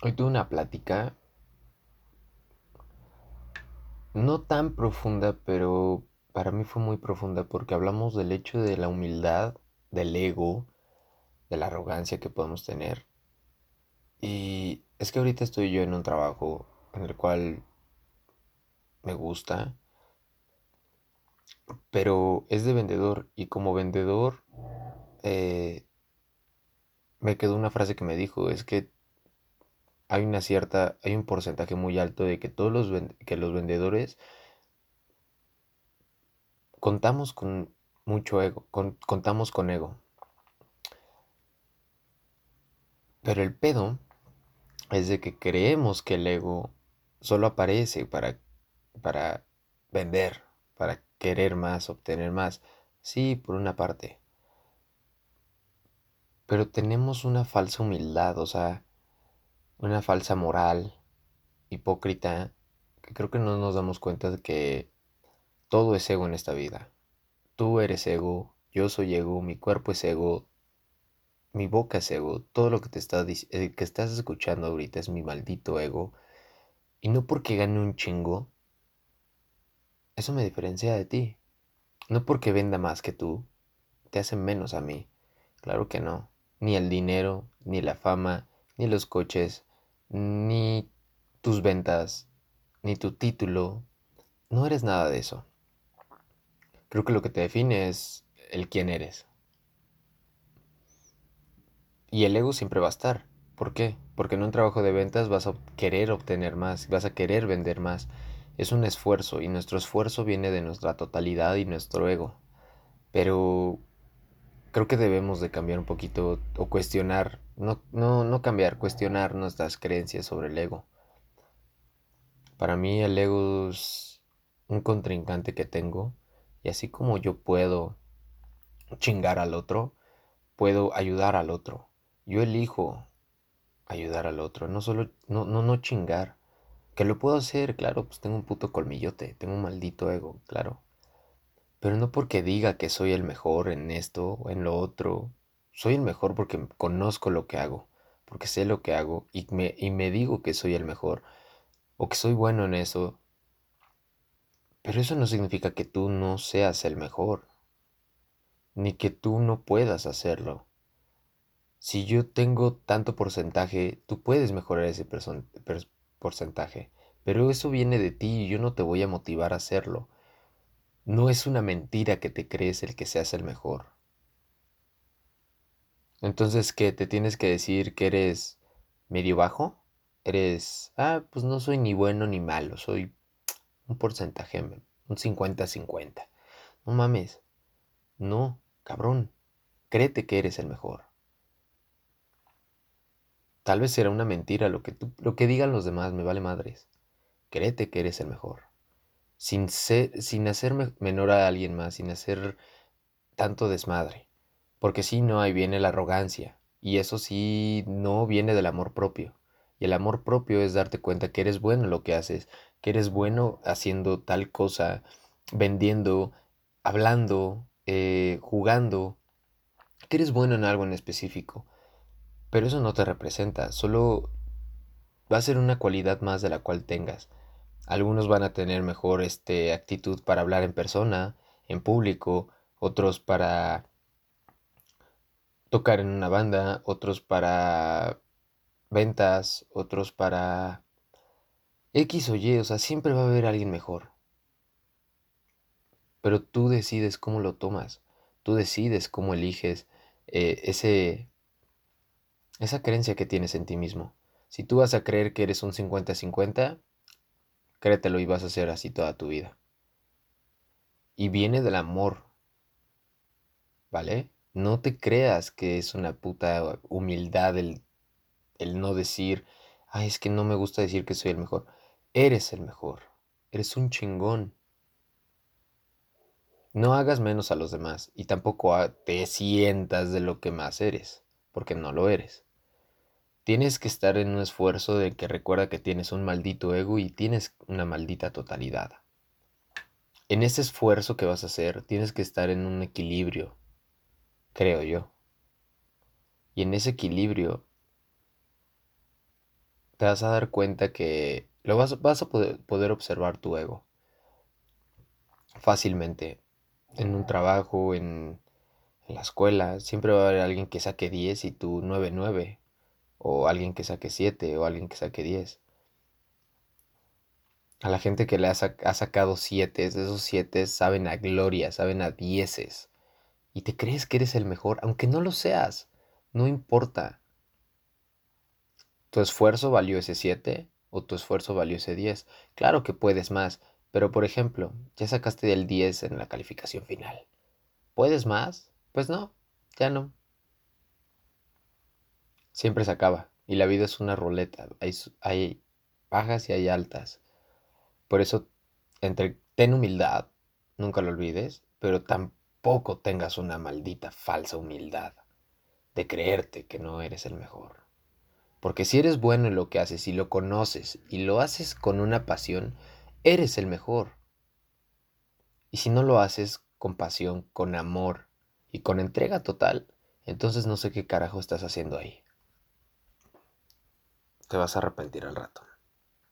Hoy tuve una plática no tan profunda, pero para mí fue muy profunda porque hablamos del hecho de la humildad, del ego, de la arrogancia que podemos tener. Y es que ahorita estoy yo en un trabajo en el cual me gusta, pero es de vendedor y como vendedor eh, me quedó una frase que me dijo, es que hay una cierta, hay un porcentaje muy alto de que todos los, que los vendedores contamos con mucho ego, contamos con ego. Pero el pedo es de que creemos que el ego solo aparece para, para vender, para querer más, obtener más. Sí, por una parte. Pero tenemos una falsa humildad, o sea, una falsa moral hipócrita que creo que no nos damos cuenta de que todo es ego en esta vida. Tú eres ego, yo soy ego, mi cuerpo es ego, mi boca es ego, todo lo que te está, eh, que estás escuchando ahorita es mi maldito ego. Y no porque gane un chingo, eso me diferencia de ti. No porque venda más que tú, te hace menos a mí. Claro que no. Ni el dinero, ni la fama, ni los coches, ni tus ventas, ni tu título. No eres nada de eso. Creo que lo que te define es el quién eres. Y el ego siempre va a estar. ¿Por qué? Porque en un trabajo de ventas vas a querer obtener más, vas a querer vender más. Es un esfuerzo y nuestro esfuerzo viene de nuestra totalidad y nuestro ego. Pero creo que debemos de cambiar un poquito o cuestionar, no, no, no cambiar, cuestionar nuestras creencias sobre el ego. Para mí el ego es un contrincante que tengo y así como yo puedo chingar al otro, puedo ayudar al otro. Yo elijo ayudar al otro, no solo, no, no, no chingar. Que lo puedo hacer, claro, pues tengo un puto colmillote, tengo un maldito ego, claro. Pero no porque diga que soy el mejor en esto o en lo otro. Soy el mejor porque conozco lo que hago, porque sé lo que hago y me, y me digo que soy el mejor o que soy bueno en eso. Pero eso no significa que tú no seas el mejor, ni que tú no puedas hacerlo. Si yo tengo tanto porcentaje, tú puedes mejorar ese porcentaje, pero eso viene de ti y yo no te voy a motivar a hacerlo. No es una mentira que te crees el que seas el mejor. Entonces, ¿qué? ¿Te tienes que decir que eres medio bajo? Eres, ah, pues no soy ni bueno ni malo, soy un porcentaje, un 50-50. No mames. No, cabrón. Créete que eres el mejor. Tal vez será una mentira lo que, tú, lo que digan los demás, me vale madres. Créete que eres el mejor sin, sin hacer menor a alguien más, sin hacer tanto desmadre. Porque si no, ahí viene la arrogancia. Y eso sí no viene del amor propio. Y el amor propio es darte cuenta que eres bueno en lo que haces, que eres bueno haciendo tal cosa, vendiendo, hablando, eh, jugando, que eres bueno en algo en específico. Pero eso no te representa, solo va a ser una cualidad más de la cual tengas. Algunos van a tener mejor este, actitud para hablar en persona, en público, otros para tocar en una banda, otros para ventas, otros para X o Y, o sea, siempre va a haber alguien mejor. Pero tú decides cómo lo tomas, tú decides cómo eliges eh, ese, esa creencia que tienes en ti mismo. Si tú vas a creer que eres un 50-50, Créetelo y vas a ser así toda tu vida. Y viene del amor. ¿Vale? No te creas que es una puta humildad el, el no decir, ay, es que no me gusta decir que soy el mejor. Eres el mejor. Eres un chingón. No hagas menos a los demás y tampoco te sientas de lo que más eres, porque no lo eres. Tienes que estar en un esfuerzo de que recuerda que tienes un maldito ego y tienes una maldita totalidad. En ese esfuerzo que vas a hacer, tienes que estar en un equilibrio, creo yo. Y en ese equilibrio, te vas a dar cuenta que lo vas, vas a poder, poder observar tu ego fácilmente en un trabajo, en, en la escuela. Siempre va a haber alguien que saque 10 y tú 9, 9. O alguien que saque 7 o alguien que saque 10. A la gente que le ha, ha sacado 7, esos 7 saben a gloria, saben a dieces. Y te crees que eres el mejor, aunque no lo seas. No importa. ¿Tu esfuerzo valió ese 7 o tu esfuerzo valió ese 10? Claro que puedes más, pero por ejemplo, ya sacaste el 10 en la calificación final. ¿Puedes más? Pues no, ya no. Siempre se acaba y la vida es una ruleta. Hay, hay bajas y hay altas. Por eso, entre, ten humildad, nunca lo olvides, pero tampoco tengas una maldita falsa humildad de creerte que no eres el mejor. Porque si eres bueno en lo que haces y lo conoces y lo haces con una pasión, eres el mejor. Y si no lo haces con pasión, con amor y con entrega total, entonces no sé qué carajo estás haciendo ahí. Te vas a arrepentir al rato.